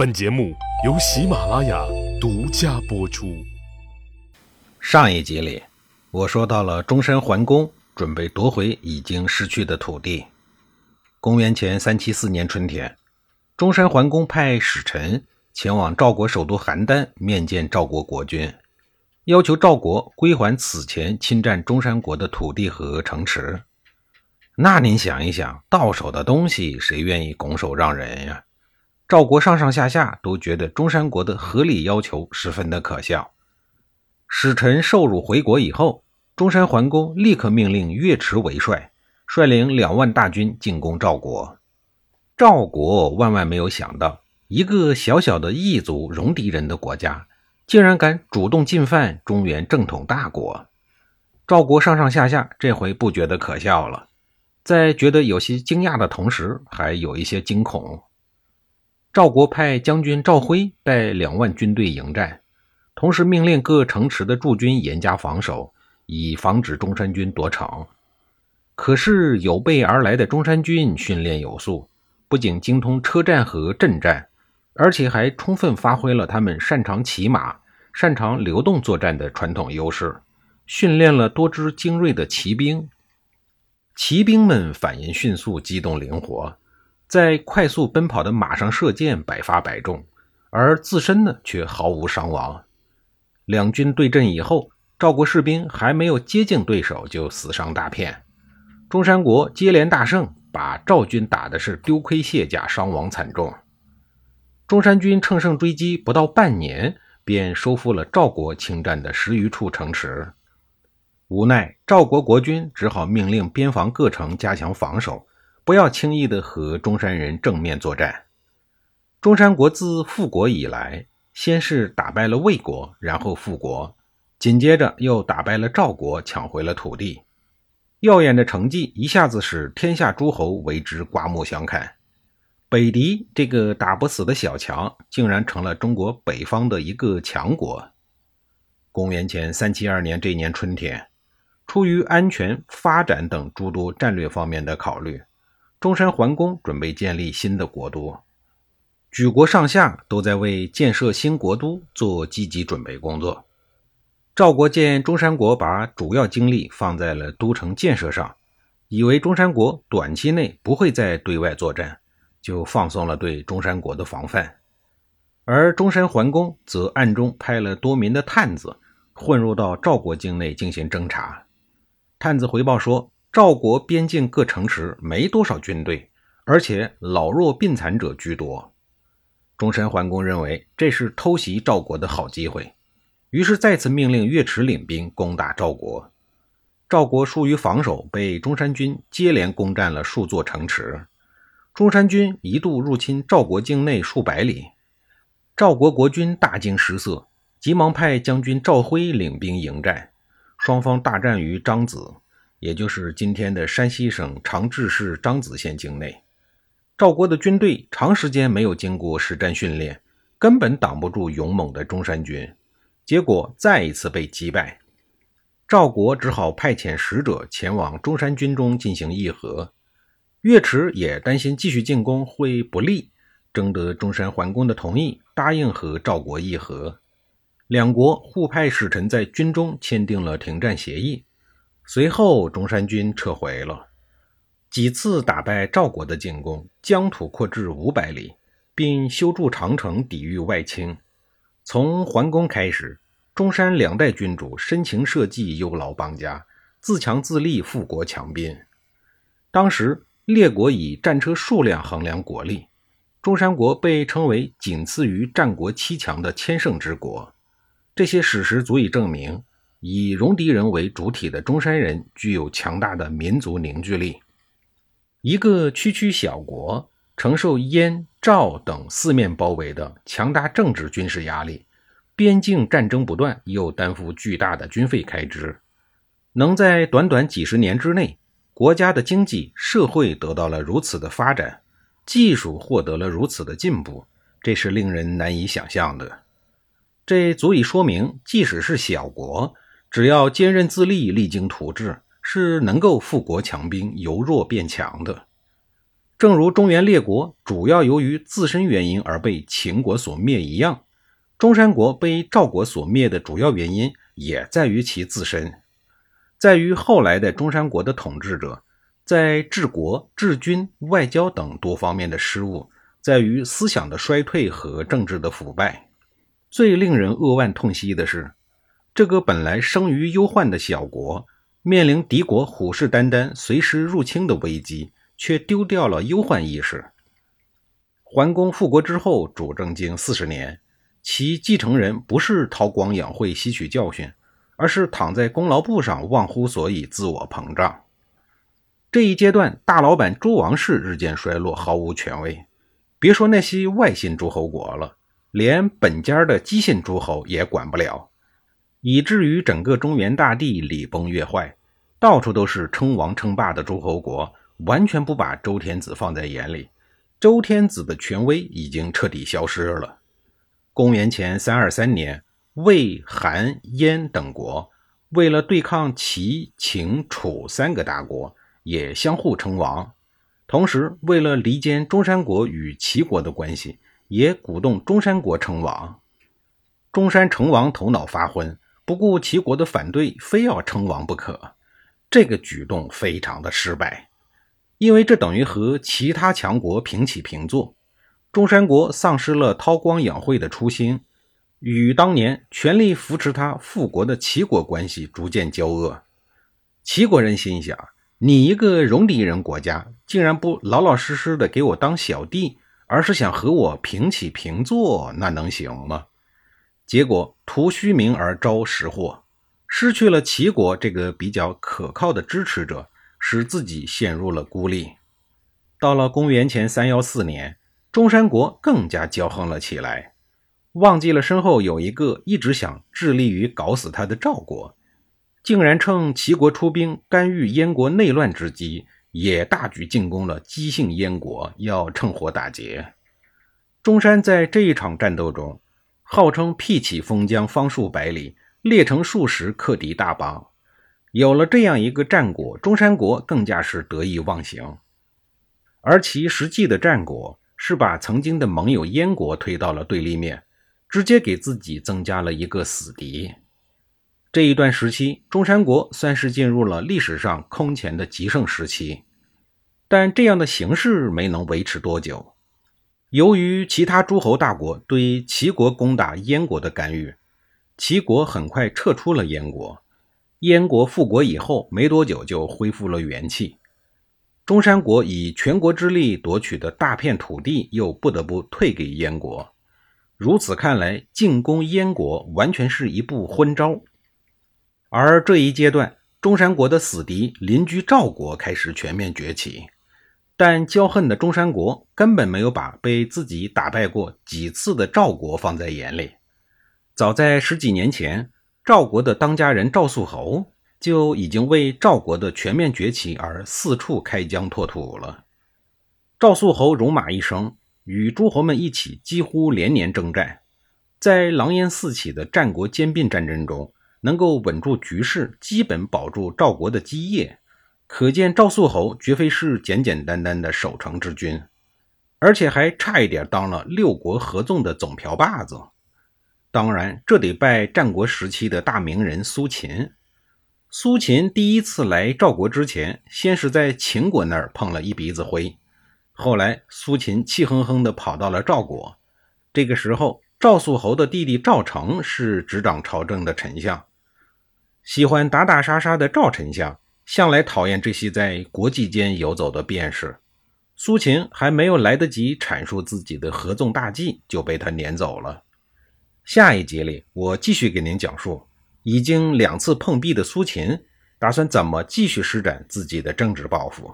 本节目由喜马拉雅独家播出。上一集里，我说到了中山桓公准备夺回已经失去的土地。公元前三七四年春天，中山桓公派使臣前往赵国首都邯郸面见赵国国君，要求赵国归还此前侵占中山国的土地和城池。那您想一想，到手的东西谁愿意拱手让人呀？赵国上上下下都觉得中山国的合理要求十分的可笑。使臣受辱回国以后，中山桓公立刻命令岳池为帅，率领两万大军进攻赵国。赵国万万没有想到，一个小小的异族戎狄人的国家，竟然敢主动进犯中原正统大国。赵国上上下下这回不觉得可笑了，在觉得有些惊讶的同时，还有一些惊恐。赵国派将军赵辉带两万军队迎战，同时命令各城池的驻军严加防守，以防止中山军夺城。可是有备而来的中山军训练有素，不仅精通车战和阵战，而且还充分发挥了他们擅长骑马、擅长流动作战的传统优势，训练了多支精锐的骑兵。骑兵们反应迅速，机动灵活。在快速奔跑的马上射箭，百发百中，而自身呢却毫无伤亡。两军对阵以后，赵国士兵还没有接近对手，就死伤大片。中山国接连大胜，把赵军打的是丢盔卸甲，伤亡惨重。中山军乘胜追击，不到半年便收复了赵国侵占的十余处城池。无奈赵国国君只好命令边防各城加强防守。不要轻易的和中山人正面作战。中山国自复国以来，先是打败了魏国，然后复国，紧接着又打败了赵国，抢回了土地。耀眼的成绩一下子使天下诸侯为之刮目相看。北狄这个打不死的小强，竟然成了中国北方的一个强国。公元前三七二年这年春天，出于安全、发展等诸多战略方面的考虑。中山桓公准备建立新的国都，举国上下都在为建设新国都做积极准备工作。赵国见中山国把主要精力放在了都城建设上，以为中山国短期内不会再对外作战，就放松了对中山国的防范。而中山桓公则暗中派了多名的探子混入到赵国境内进行侦查。探子回报说。赵国边境各城池没多少军队，而且老弱病残者居多。中山桓公认为这是偷袭赵国的好机会，于是再次命令岳池领兵攻打赵国。赵国疏于防守，被中山军接连攻占了数座城池。中山军一度入侵赵国境内数百里，赵国国君大惊失色，急忙派将军赵辉领兵迎战。双方大战于张子。也就是今天的山西省长治市张子县境内，赵国的军队长时间没有经过实战训练，根本挡不住勇猛的中山军，结果再一次被击败。赵国只好派遣使者前往中山军中进行议和。岳池也担心继续进攻会不利，征得中山桓公的同意，答应和赵国议和。两国互派使臣在军中签订了停战协议。随后，中山军撤回了，几次打败赵国的进攻，疆土扩至五百里，并修筑长城抵御外侵。从桓公开始，中山两代君主深情社稷，忧劳邦家，自强自立，富国强兵。当时列国以战车数量衡量国力，中山国被称为仅次于战国七强的千乘之国。这些史实足以证明。以戎狄人为主体的中山人具有强大的民族凝聚力。一个区区小国，承受燕、赵等四面包围的强大政治军事压力，边境战争不断，又担负巨大的军费开支，能在短短几十年之内，国家的经济社会得到了如此的发展，技术获得了如此的进步，这是令人难以想象的。这足以说明，即使是小国。只要坚韧自立、励精图治，是能够富国强兵、由弱变强的。正如中原列国主要由于自身原因而被秦国所灭一样，中山国被赵国所灭的主要原因也在于其自身，在于后来的中山国的统治者在治国、治军、外交等多方面的失误，在于思想的衰退和政治的腐败。最令人扼腕痛惜的是，这个本来生于忧患的小国，面临敌国虎视眈眈、随时入侵的危机。却丢掉了忧患意识。桓公复国之后，主政近四十年，其继承人不是韬光养晦、吸取教训，而是躺在功劳簿上忘乎所以、自我膨胀。这一阶段，大老板诸王室日渐衰落，毫无权威。别说那些外姓诸侯国了，连本家的姬姓诸侯也管不了，以至于整个中原大地礼崩乐坏，到处都是称王称霸的诸侯国。完全不把周天子放在眼里，周天子的权威已经彻底消失了。公元前三二三年，魏、韩、燕等国为了对抗齐、秦、楚三个大国，也相互称王。同时，为了离间中山国与齐国的关系，也鼓动中山国称王。中山成王头脑发昏，不顾齐国的反对，非要称王不可。这个举动非常的失败。因为这等于和其他强国平起平坐，中山国丧失了韬光养晦的初心，与当年全力扶持他复国的齐国关系逐渐交恶。齐国人心想：你一个戎狄人国家，竟然不老老实实的给我当小弟，而是想和我平起平坐，那能行吗？结果图虚名而招实祸，失去了齐国这个比较可靠的支持者。使自己陷入了孤立。到了公元前三幺四年，中山国更加骄横了起来，忘记了身后有一个一直想致力于搞死他的赵国，竟然趁齐国出兵干预燕国内乱之机，也大举进攻了姬姓燕国，要趁火打劫。中山在这一场战斗中，号称辟起封疆方数百里，列成数十，克敌大邦。有了这样一个战果，中山国更加是得意忘形，而其实际的战果是把曾经的盟友燕国推到了对立面，直接给自己增加了一个死敌。这一段时期，中山国算是进入了历史上空前的极盛时期，但这样的形势没能维持多久。由于其他诸侯大国对齐国攻打燕国的干预，齐国很快撤出了燕国。燕国复国以后没多久就恢复了元气，中山国以全国之力夺取的大片土地又不得不退给燕国。如此看来，进攻燕国完全是一步昏招。而这一阶段，中山国的死敌邻居赵国开始全面崛起，但骄横的中山国根本没有把被自己打败过几次的赵国放在眼里。早在十几年前。赵国的当家人赵肃侯就已经为赵国的全面崛起而四处开疆拓土了。赵肃侯戎马一生，与诸侯们一起几乎连年征战，在狼烟四起的战国兼并战争中，能够稳住局势，基本保住赵国的基业，可见赵肃侯绝非是简简单单的守城之君，而且还差一点当了六国合纵的总瓢把子。当然，这得拜战国时期的大名人苏秦。苏秦第一次来赵国之前，先是在秦国那儿碰了一鼻子灰。后来，苏秦气哼哼地跑到了赵国。这个时候，赵肃侯的弟弟赵成是执掌朝政的丞相。喜欢打打杀杀的赵丞相，向来讨厌这些在国际间游走的便士。苏秦还没有来得及阐述自己的合纵大计，就被他撵走了。下一集里，我继续给您讲述已经两次碰壁的苏秦，打算怎么继续施展自己的政治抱负。